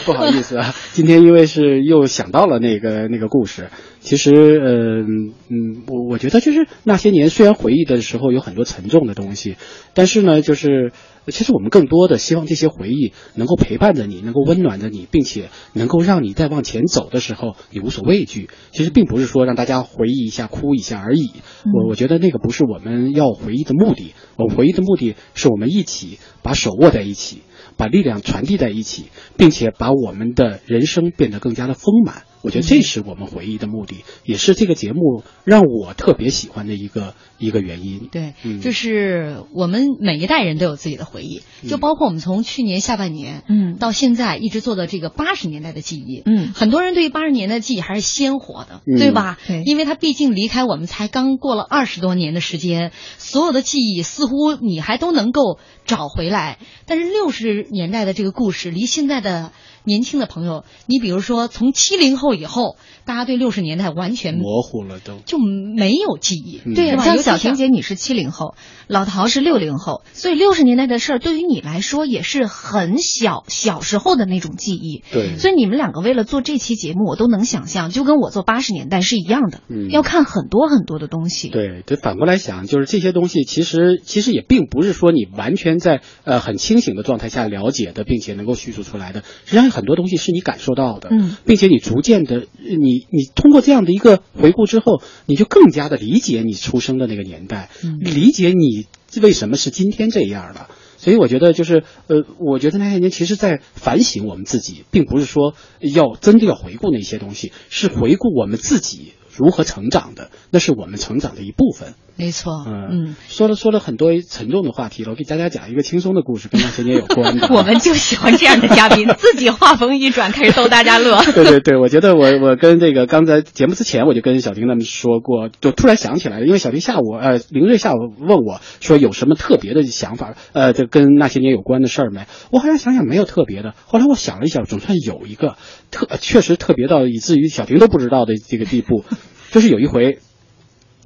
不好意思啊，今天因为是又想到了那个那个故事，其实，嗯嗯，我我觉得就是那些年，虽然回忆的时候有很多沉重的东西，但是呢，就是其实我们更多的希望这些回忆能够陪伴着你，能够温暖着你，并且能够让你在往前走的时候你无所畏惧。其实并不是说让大家回忆一下、哭一下而已。我我觉得那个不是我们要回忆的目的，我们回忆的目的是我们一起把手握在一起，把力量传递在一起，并且把我们的人生变得更加的丰满。我觉得这是我们回忆的目的，也是这个节目让我特别喜欢的一个一个原因。对，嗯就是我们每一代人都有自己的回忆，就包括我们从去年下半年，嗯，到现在一直做的这个八十年代的记忆，嗯，很多人对于八十年代的记忆还是鲜活的，嗯对吧？对因为他毕竟离开我们才刚过了二十多年的时间，所有的记忆似乎你还都能够找回来。但是六十年代的这个故事，离现在的年轻的朋友，你比如说从七零后以后，大家对六十年代完全模糊了都。就没有记忆，嗯对呀，像小婷姐你是七零后，老陶是六零后，所以六十年代的事儿对于你来说也是很小小时候的那种记忆。对所以你们两个为了做这期节目，我都能想象，就跟我做八十年代是一样的，嗯要看很多很多的东西。对，这反过来想，就是这些东西其实其实也并不是说你完全在呃很清醒的状态下了解的，并且能够叙述出来的。实际上很多东西是你感受到的，嗯，并且你逐渐的，你你通过这样的一个回顾之后，你就更加的理解你出生的那个年代，嗯理解你为什么是今天这样了。所以我觉得就是呃，我觉得那些年其实在反省我们自己，并不是说要真的要回顾那些东西，是回顾我们自己如何成长的，那是我们成长的一部分。没错，嗯嗯，说了说了很多沉重的话题了，我给大家讲一个轻松的故事，跟那些年有关的。我们就喜欢这样的嘉宾，自己话锋一转，开始逗大家乐。对对对，我觉得我我跟这个刚才节目之前我就跟小婷他们说过，就突然想起来了，因为小婷下午呃凌瑞下午问我说有什么特别的想法，呃，这跟那些年有关的事儿没？我好像想想没有特别的，后来我想了一想，总算有一个特确实特别到以至于小婷都不知道的这个地步，就是有一回，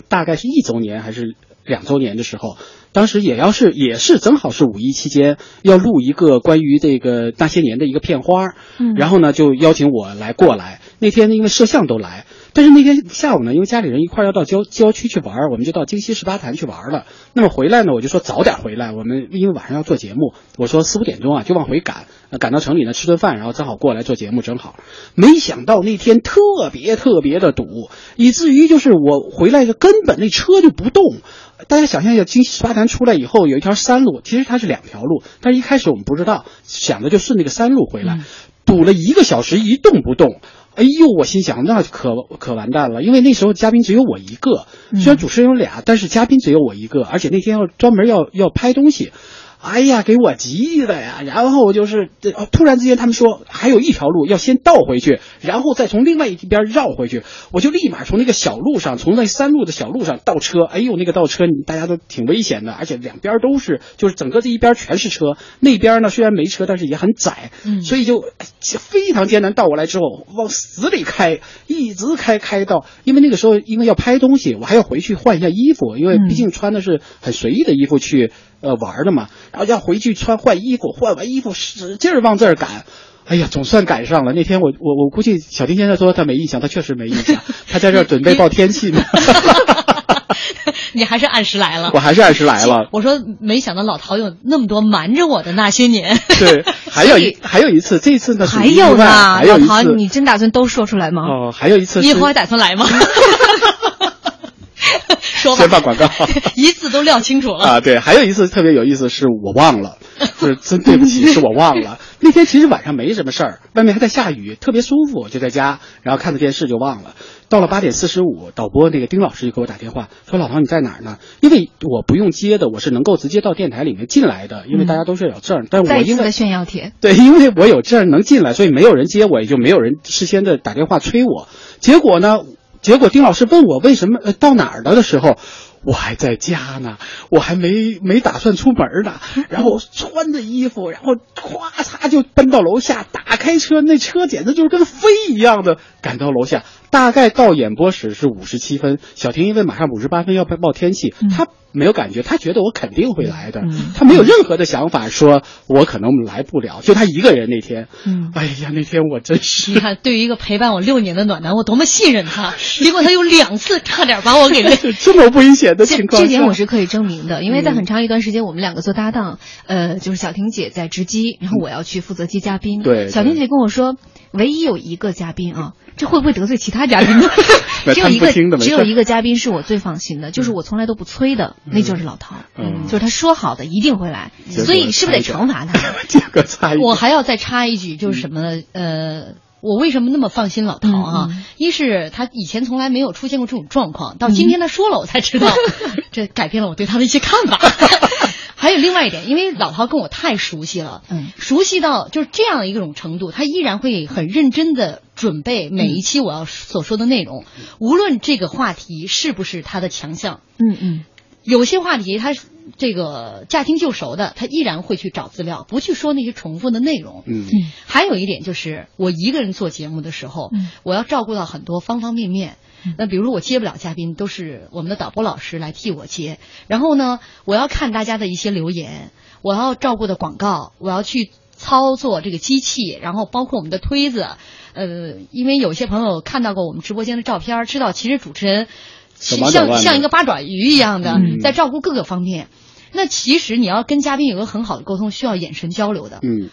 大概是一周年还是两周年的时候。当时也要是也是正好是五一期间要录一个关于这个那些年的一个片花，嗯然后呢就邀请我来过来。那天因为摄像都来，但是那天下午呢，因为家里人一块儿要到郊郊区去玩儿，我们就到京西十八潭去玩儿了。那么回来呢，我就说早点回来，我们因为晚上要做节目，我说四五点钟啊就往回赶，呃赶到城里呢吃顿饭，然后正好过来做节目，正好。没想到那天特别特别的堵，以至于就是我回来就根本那车就不动。大家想象一下，京西十八潭出来以后有一条山路，其实它是两条路，但是一开始我们不知道，想的就顺那个山路回来，堵了一个小时一动不动。哎呦，我心想那可可完蛋了，因为那时候嘉宾只有我一个，虽然主持人有俩，但是嘉宾只有我一个，而且那天要专门要要拍东西。哎呀，给我急的呀！然后就是，这哦突然之间他们说还有一条路要先倒回去，然后再从另外一边绕回去，我就立马从那个小路上，从那山路的小路上倒车。哎呦，那个倒车大家都挺危险的，而且两边都是，就是整个这一边全是车，那边呢虽然没车，但是也很窄，嗯所以就哎非常艰难。倒过来之后往死里开，一直开开到，因为那个时候因为要拍东西，我还要回去换一下衣服，因为毕竟穿的是很随意的衣服去呃玩的嘛，然后要回去穿换衣服，换完衣服使劲儿往这儿赶。哎呀，总算赶上了。那天我我我估计小丁先生说他没印象，他确实没印象，他在这儿准备报天气呢。你还是按时来了，我还是按时来了。我说没想到老陶有那么多瞒着我的那些年。对，还有一还有一次，这次呢还有呢，还有一老陶，你真打算都说出来吗？哦，还有一次你以后还打算来吗？说吧，先放广告 一次都撂清楚了。啊，对，还有一次特别有意思，是我忘了，是真对不起，是我忘了。那天其实晚上没什么事儿，外面还在下雨，特别舒服，就在家，然后看着电视就忘了。到了八点四十五，导播那个丁老师就给我打电话说：“老唐你在哪儿呢？”因为我不用接的，我是能够直接到电台里面进来的，因为大家都是有证儿。但我因为再次的炫耀帖，对，因为我有证儿能进来，所以没有人接我，也就没有人事先的打电话催我。结果呢，结果丁老师问我为什么呃到哪儿了的时候，我还在家呢，我还没没打算出门呢，然后穿着衣服，然后咵嚓就奔到楼下，打开车，那车简直就是跟飞一样的赶到楼下。大概到演播室是五十七分，小婷因为马上五十八分要报天气，她没有感觉，她觉得我肯定会来的，她没有任何的想法说我可能来不了，就她一个人那天。嗯，哎呀，那天我真是，你看，对于一个陪伴我六年的暖男，我多么信任他，结果他有两次差点把我给 这么危险的情况这点我是可以证明的，因为在很长一段时间我们两个做搭档，呃，就是小婷姐在值机，然后我要去负责接嘉宾。对，小婷姐跟我说，唯一有一个嘉宾啊，这会不会得罪其他嘉宾呢？只有一个，只有一个嘉宾是我最放心的，就是我从来都不催的，那就是老陶，嗯，就是他说好的一定会来，所以是不是得惩罚他？这个差我还要再插一句，就是什么呢？呃。我为什么那么放心老陶啊？一是他以前从来没有出现过这种状况，到今天他说了，我才知道，这改变了我对他的一些看法。还有另外一点，因为老陶跟我太熟悉了，嗯，熟悉到就是这样一种程度，他依然会很认真的准备每一期我要所说的内容，无论这个话题是不是他的强项，嗯嗯。有些话题他这个驾轻就熟的，他依然会去找资料，不去说那些重复的内容。嗯，还有一点就是我一个人做节目的时候，我要照顾到很多方方面面。那比如说我接不了嘉宾，都是我们的导播老师来替我接。然后呢，我要看大家的一些留言，我要照顾的广告，我要去操作这个机器，然后包括我们的推子。呃，因为有些朋友看到过我们直播间的照片，知道其实主持人。像像一个八爪鱼一样的，在照顾各个方面。那其实你要跟嘉宾有个很好的沟通，需要眼神交流的。嗯，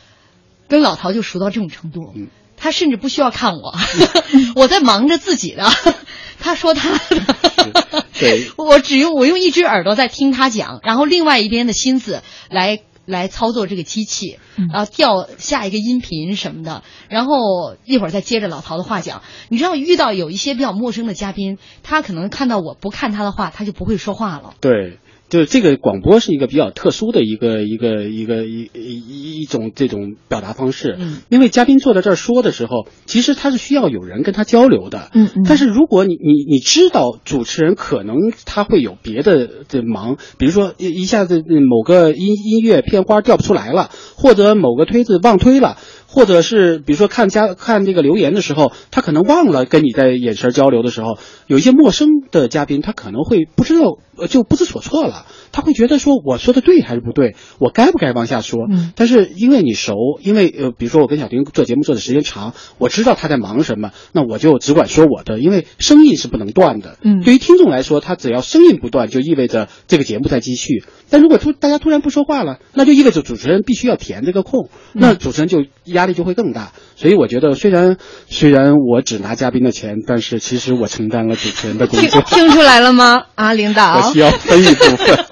跟老陶就熟到这种程度，他甚至不需要看我，我在忙着自己的，他说他的，对，我只用我用一只耳朵在听他讲，然后另外一边的心思来。来操作这个机器，然后调下一个音频什么的，然后一会儿再接着老陶的话讲。你知道遇到有一些比较陌生的嘉宾，他可能看到我不看他的话，他就不会说话了。对。就是这个广播是一个比较特殊的一个一个一个一一一种这种表达方式，嗯，因为嘉宾坐在这儿说的时候，其实他是需要有人跟他交流的，嗯嗯，但是如果你你你知道主持人可能他会有别的的忙，比如说一一下子某个音音乐片花调不出来了，或者某个推子忘推了。或者是比如说看家看这个留言的时候，他可能忘了跟你在眼神交流的时候，有一些陌生的嘉宾，他可能会不知道，就不知所措了。他会觉得说我说的对还是不对，我该不该往下说？嗯。但是因为你熟，因为呃，比如说我跟小丁做节目做的时间长，我知道他在忙什么，那我就只管说我的，因为声音是不能断的。嗯。对于听众来说，他只要声音不断，就意味着这个节目在继续。但如果突大家突然不说话了，那就意味着主持人必须要填这个空，那主持人就压力就会更大。所以我觉得，虽然虽然我只拿嘉宾的钱，但是其实我承担了主持人的工作。听出来了吗？啊，领导，我需要分一部分。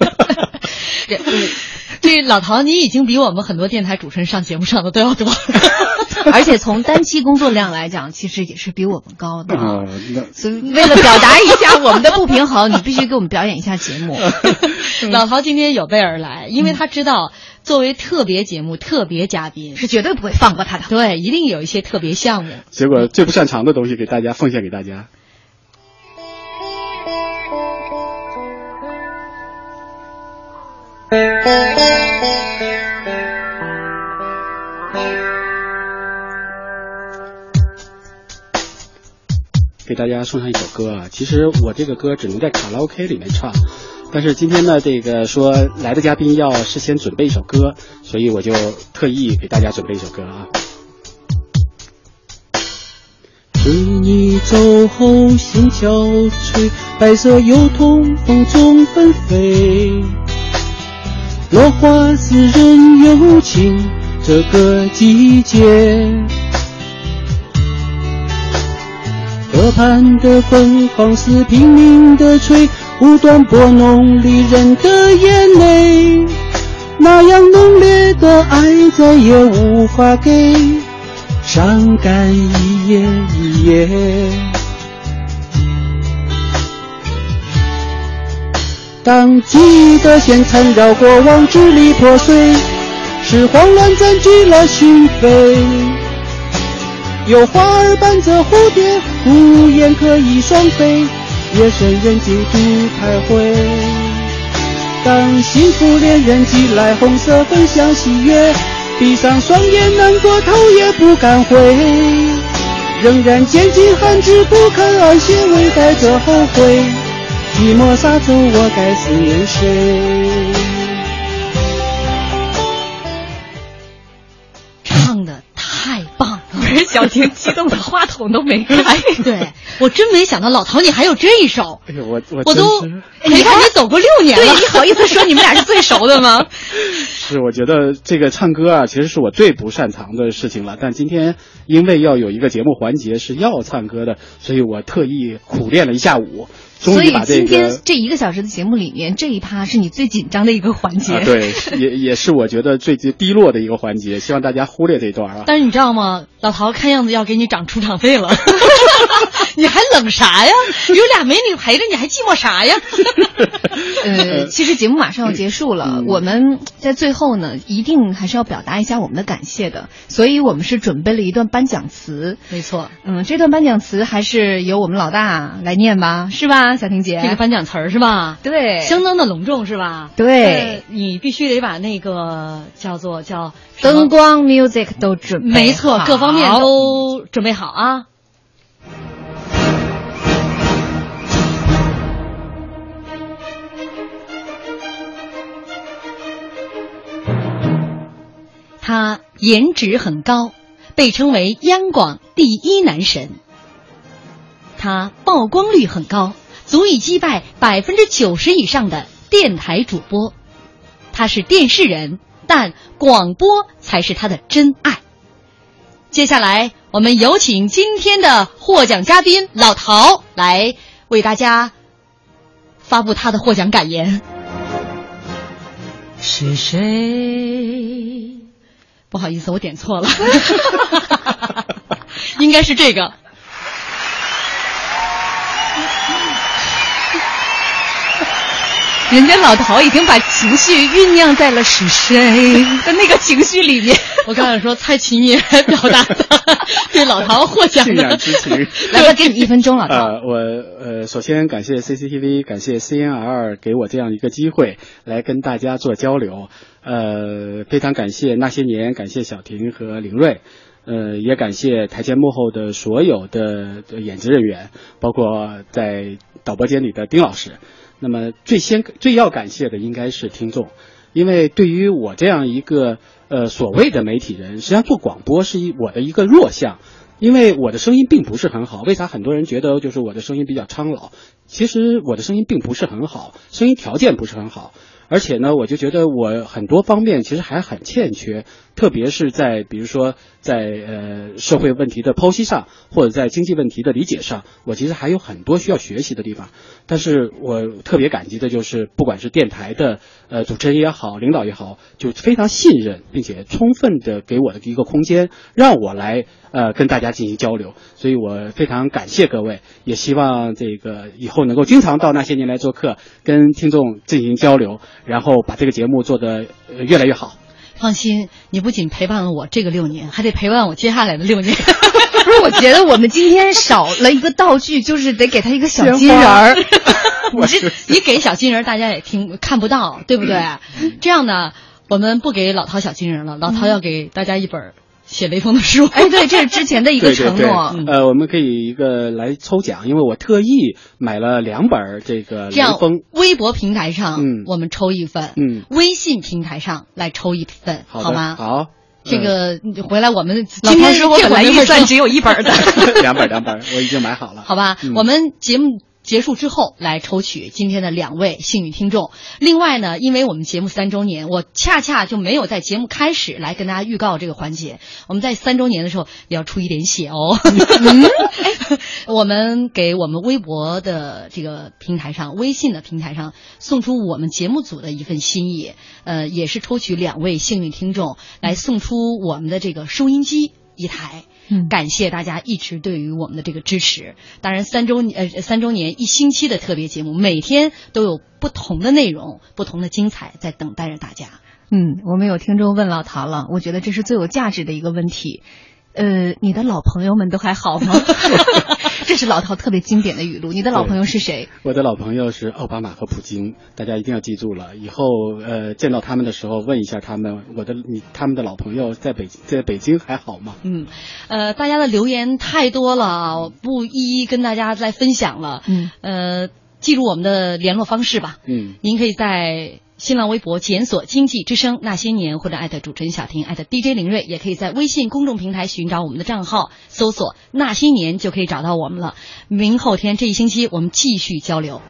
这这老陶，你已经比我们很多电台主持人上节目上的都要多，而且从单期工作量来讲，其实也是比我们高的。啊，所以为了表达一下我们的不平衡，你必须给我们表演一下节目。老陶今天有备而来，因为他知道作为特别节目、特别嘉宾是绝对不会放过他的。对，一定有一些特别项目。结果最不擅长的东西给大家奉献给大家。给大家送上一首歌啊！其实我这个歌只能在卡拉 OK 里面唱，但是今天呢，这个说来的嘉宾要事先准备一首歌，所以我就特意给大家准备一首歌啊。随你走后，心憔悴，白色油桐风中纷飞，落花似人有情，这个季节。河畔的风放肆拼命的吹，无端拨弄离人的眼泪。那样浓烈的爱再也无法给，伤感一夜一夜。当记忆的线缠绕过往，支离破碎，是慌乱占据了心扉。有花儿伴着蝴蝶，无言可以双飞，夜深人静独徘徊。当幸福恋人寄来红色分享喜悦，闭上双眼难过头也不敢回，仍然坚尽寒枝不肯安歇，微带着后悔，寂寞沙洲我该思念谁？唱的太棒了！不 是小婷激动的话筒都没开。对我真没想到老陶你还有这一手，哎呦，我我我都你看你走过六年了，对你好意思说你们俩是最熟的吗？是，我觉得这个唱歌啊，其实是我最不擅长的事情了。但今天因为要有一个节目环节是要唱歌的，所以我特意苦练了一下午，终所以于把这今天。这一个小时的节目里面，这一趴是你最紧张的一个环节。啊，对，也也是我觉得最低落的一个环节，希望大家忽略这一段啊。但是你知道吗？老陶看样子要给你涨出场费了，你还冷啥呀？有俩美女陪着你，还寂寞啥呀？呃，其实节目马上要结束了，嗯我们在最后呢，一定还是要表达一下我们的感谢的，所以我们是准备了一段颁奖词。没错，嗯，这段颁奖词还是由我们老大来念吧，是吧，小婷姐？这个颁奖词儿是吧？对，相当的隆重是吧？对呃你必须得把那个叫做叫灯光、music 都准备，没错，各方面都准备好啊。他颜值很高，被称为央广第一男神。他曝光率很高，足以击败百分之九十以上的电台主播。他是电视人，但广播才是他的真爱。接下来，我们有请今天的获奖嘉宾老陶来为大家发布他的获奖感言。是谁？不好意思，我点错了，应该是这个。人家老陶已经把情绪酝酿在了是谁的那个情绪里面。我刚才说蔡琴也表达的对老陶获奖信的仰之情。来吧，给你一分钟，老陶。呃，我呃，首先感谢 CCTV，感谢 CNR 给我这样一个机会来跟大家做交流。呃，非常感谢那些年，感谢小婷和林睿。呃，也感谢台前幕后的所有的的演职人员，包括在导播间里的丁老师。那么最先最要感谢的应该是听众，因为对于我这样一个呃所谓的媒体人，实际上做广播是一我的一个弱项，因为我的声音并不是很好。为啥很多人觉得就是我的声音比较苍老？其实我的声音并不是很好，声音条件不是很好。而且呢，我就觉得我很多方面其实还很欠缺，特别是在比如说在呃社会问题的剖析上，或者在经济问题的理解上，我其实还有很多需要学习的地方。但是我特别感激的就是，不管是电台的呃主持人也好，领导也好，就非常信任，并且充分的给我的一个空间，让我来呃跟大家进行交流。所以我非常感谢各位，也希望这个以后能够经常到那些年来做客，跟听众进行交流，然后把这个节目做得越来越好。放心，你不仅陪伴了我这个六年，还得陪伴我接下来的六年。不是，我觉得我们今天少了一个道具，就是得给他一个小金人儿。你这你给小金人儿，大家也听看不到，对不对？这样呢，我们不给老陶小金人了，老陶要给大家一本写雷锋的书。哎，对，这是之前的一个承诺。对呃，我们可以一个来抽奖，因为我特意买了两本儿这个这样雷锋。，微博平台上，嗯我们抽一份，嗯，微信平台上来抽一份，好的吗？好，这个你回来我们老今天陶说我本来预算只有一本的。两本两本，我已经买好了。好吧，嗯我们节目结束之后来抽取今天的两位幸运听众。另外呢，因为我们节目三周年，我恰恰就没有在节目开始来跟大家预告这个环节。我们在三周年的时候也要出一点血哦。哎 我们给我们微博的这个平台上、微信的平台上送出我们节目组的一份心意，呃，也是抽取两位幸运听众来送出我们的这个收音机一台。嗯感谢大家一直对于我们的这个支持。当然，三周呃三周年一星期的特别节目，每天都有不同的内容、不同的精彩在等待着大家。嗯，我们有听众问老陶了，我觉得这是最有价值的一个问题。呃，你的老朋友们都还好吗？这是老陶特别经典的语录。你的老朋友是谁？我的老朋友是奥巴马和普京，大家一定要记住了。以后呃见到他们的时候，问一下他们，我的你他们的老朋友在北在北京还好吗？嗯，呃，大家的留言太多了，不一一跟大家再分享了。嗯，呃，记住我们的联络方式吧。嗯，您可以在。新浪微博检索“经济之声那些年”或者艾特主持人小婷艾特 DJ 林睿，也可以在微信公众平台寻找我们的账号，搜索“那些年”就可以找到我们了。明后天这一星期我们继续交流。